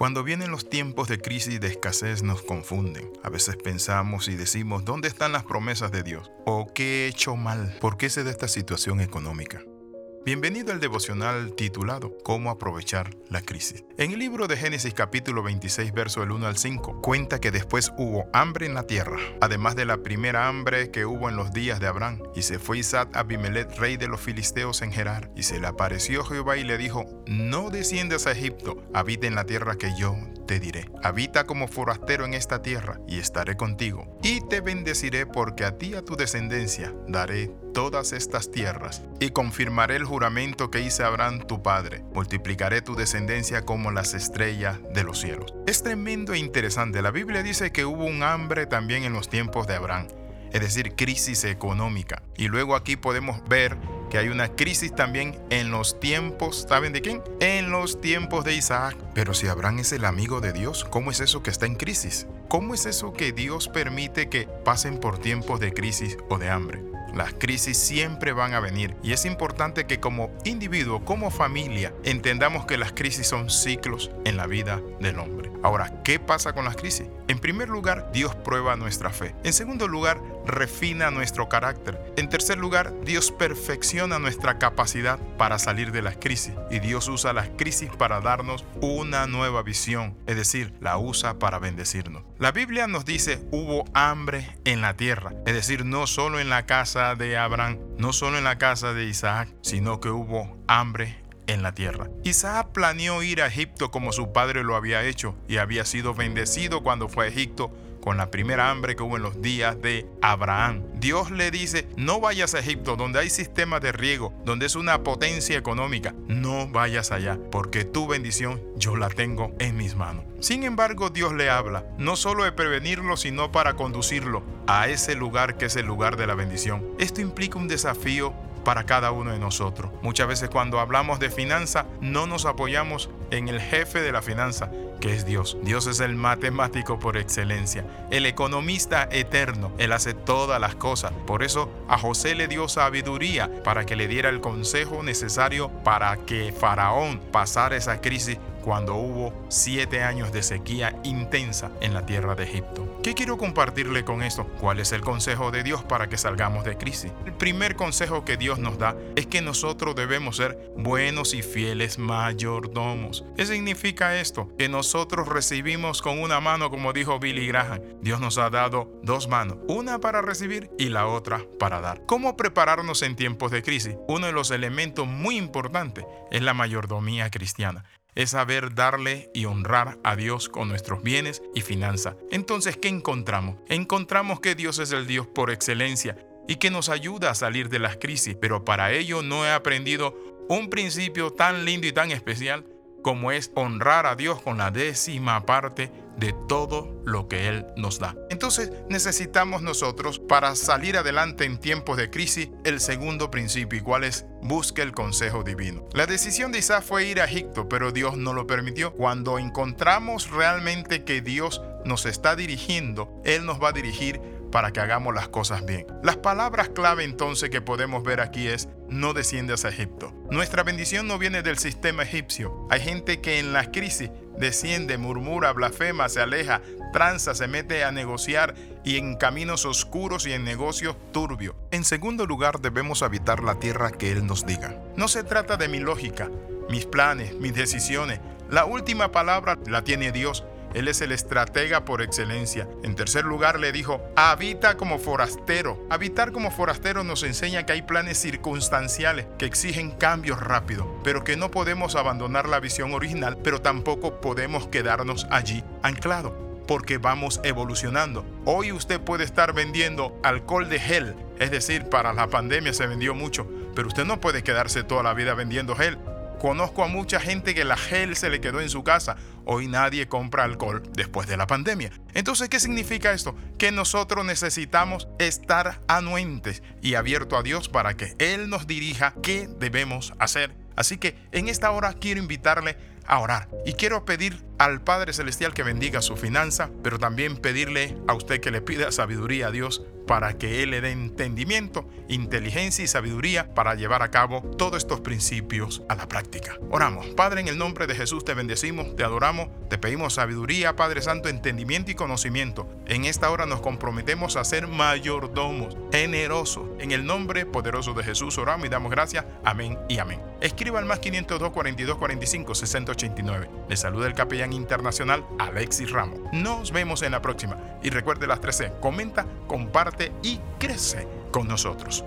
Cuando vienen los tiempos de crisis y de escasez nos confunden. A veces pensamos y decimos, ¿dónde están las promesas de Dios? ¿O qué he hecho mal? ¿Por qué se da esta situación económica? Bienvenido al devocional titulado Cómo aprovechar la crisis. En el libro de Génesis capítulo 26 verso del 1 al 5 cuenta que después hubo hambre en la tierra, además de la primera hambre que hubo en los días de Abraham, y se fue Isaac Abimelech rey de los filisteos en Gerar, y se le apareció Jehová y le dijo, no desciendas a Egipto, habita en la tierra que yo te diré, habita como forastero en esta tierra, y estaré contigo, y te bendeciré porque a ti y a tu descendencia daré todas estas tierras, y confirmaré el juramento que hice Abraham tu padre, multiplicaré tu descendencia como las estrellas de los cielos. Es tremendo e interesante, la Biblia dice que hubo un hambre también en los tiempos de Abraham, es decir, crisis económica, y luego aquí podemos ver que hay una crisis también en los tiempos, ¿saben de quién? En los tiempos de Isaac. Pero si Abraham es el amigo de Dios, ¿cómo es eso que está en crisis? ¿Cómo es eso que Dios permite que pasen por tiempos de crisis o de hambre? Las crisis siempre van a venir y es importante que como individuo, como familia, entendamos que las crisis son ciclos en la vida del hombre. Ahora, ¿qué pasa con las crisis? En primer lugar, Dios prueba nuestra fe. En segundo lugar, refina nuestro carácter. En tercer lugar, Dios perfecciona nuestra capacidad para salir de las crisis. Y Dios usa las crisis para darnos una nueva visión, es decir, la usa para bendecirnos. La Biblia nos dice, hubo hambre en la tierra, es decir, no solo en la casa de Abraham, no solo en la casa de Isaac, sino que hubo hambre la tierra. Isaac planeó ir a Egipto como su padre lo había hecho y había sido bendecido cuando fue a Egipto con la primera hambre que hubo en los días de Abraham. Dios le dice, no vayas a Egipto, donde hay sistemas de riego, donde es una potencia económica. No vayas allá, porque tu bendición yo la tengo en mis manos. Sin embargo, Dios le habla, no solo de prevenirlo, sino para conducirlo a ese lugar que es el lugar de la bendición. Esto implica un desafío para cada uno de nosotros. Muchas veces cuando hablamos de finanza no nos apoyamos en el jefe de la finanza, que es Dios. Dios es el matemático por excelencia, el economista eterno. Él hace todas las cosas. Por eso a José le dio sabiduría para que le diera el consejo necesario para que Faraón pasara esa crisis cuando hubo siete años de sequía intensa en la tierra de Egipto. ¿Qué quiero compartirle con esto? ¿Cuál es el consejo de Dios para que salgamos de crisis? El primer consejo que Dios nos da es que nosotros debemos ser buenos y fieles mayordomos. ¿Qué significa esto? Que nosotros recibimos con una mano, como dijo Billy Graham. Dios nos ha dado dos manos, una para recibir y la otra para dar. ¿Cómo prepararnos en tiempos de crisis? Uno de los elementos muy importantes es la mayordomía cristiana es saber darle y honrar a Dios con nuestros bienes y finanzas. Entonces, ¿qué encontramos? Encontramos que Dios es el Dios por excelencia y que nos ayuda a salir de las crisis, pero para ello no he aprendido un principio tan lindo y tan especial como es honrar a Dios con la décima parte de todo lo que Él nos da. Entonces necesitamos nosotros, para salir adelante en tiempos de crisis, el segundo principio, y cuál es busque el consejo divino. La decisión de Isaac fue ir a Egipto, pero Dios no lo permitió. Cuando encontramos realmente que Dios nos está dirigiendo, Él nos va a dirigir para que hagamos las cosas bien. Las palabras clave entonces que podemos ver aquí es no desciendas a Egipto. Nuestra bendición no viene del sistema egipcio. Hay gente que en la crisis desciende, murmura, blasfema, se aleja, tranza, se mete a negociar y en caminos oscuros y en negocios turbios. En segundo lugar, debemos habitar la tierra que Él nos diga. No se trata de mi lógica, mis planes, mis decisiones. La última palabra la tiene Dios él es el estratega por excelencia. En tercer lugar le dijo, habita como forastero. Habitar como forastero nos enseña que hay planes circunstanciales que exigen cambios rápidos, pero que no podemos abandonar la visión original, pero tampoco podemos quedarnos allí anclados porque vamos evolucionando. Hoy usted puede estar vendiendo alcohol de gel, es decir, para la pandemia se vendió mucho, pero usted no puede quedarse toda la vida vendiendo gel. Conozco a mucha gente que la gel se le quedó en su casa. Hoy nadie compra alcohol después de la pandemia. Entonces, ¿qué significa esto? Que nosotros necesitamos estar anuentes y abiertos a Dios para que Él nos dirija qué debemos hacer. Así que en esta hora quiero invitarle a orar y quiero pedir al Padre Celestial que bendiga su finanza, pero también pedirle a usted que le pida sabiduría a Dios para que Él le dé entendimiento, inteligencia y sabiduría para llevar a cabo todos estos principios a la práctica. Oramos. Padre, en el nombre de Jesús te bendecimos, te adoramos, te pedimos sabiduría, Padre Santo, entendimiento y conocimiento. En esta hora nos comprometemos a ser mayordomos, generosos. En el nombre poderoso de Jesús oramos y damos gracias. Amén y amén. Escriba al más 502 42 45 6089. Le saluda el capellán internacional Alexis Ramos. Nos vemos en la próxima. Y recuerde las 13. Comenta, comparte y crece con nosotros.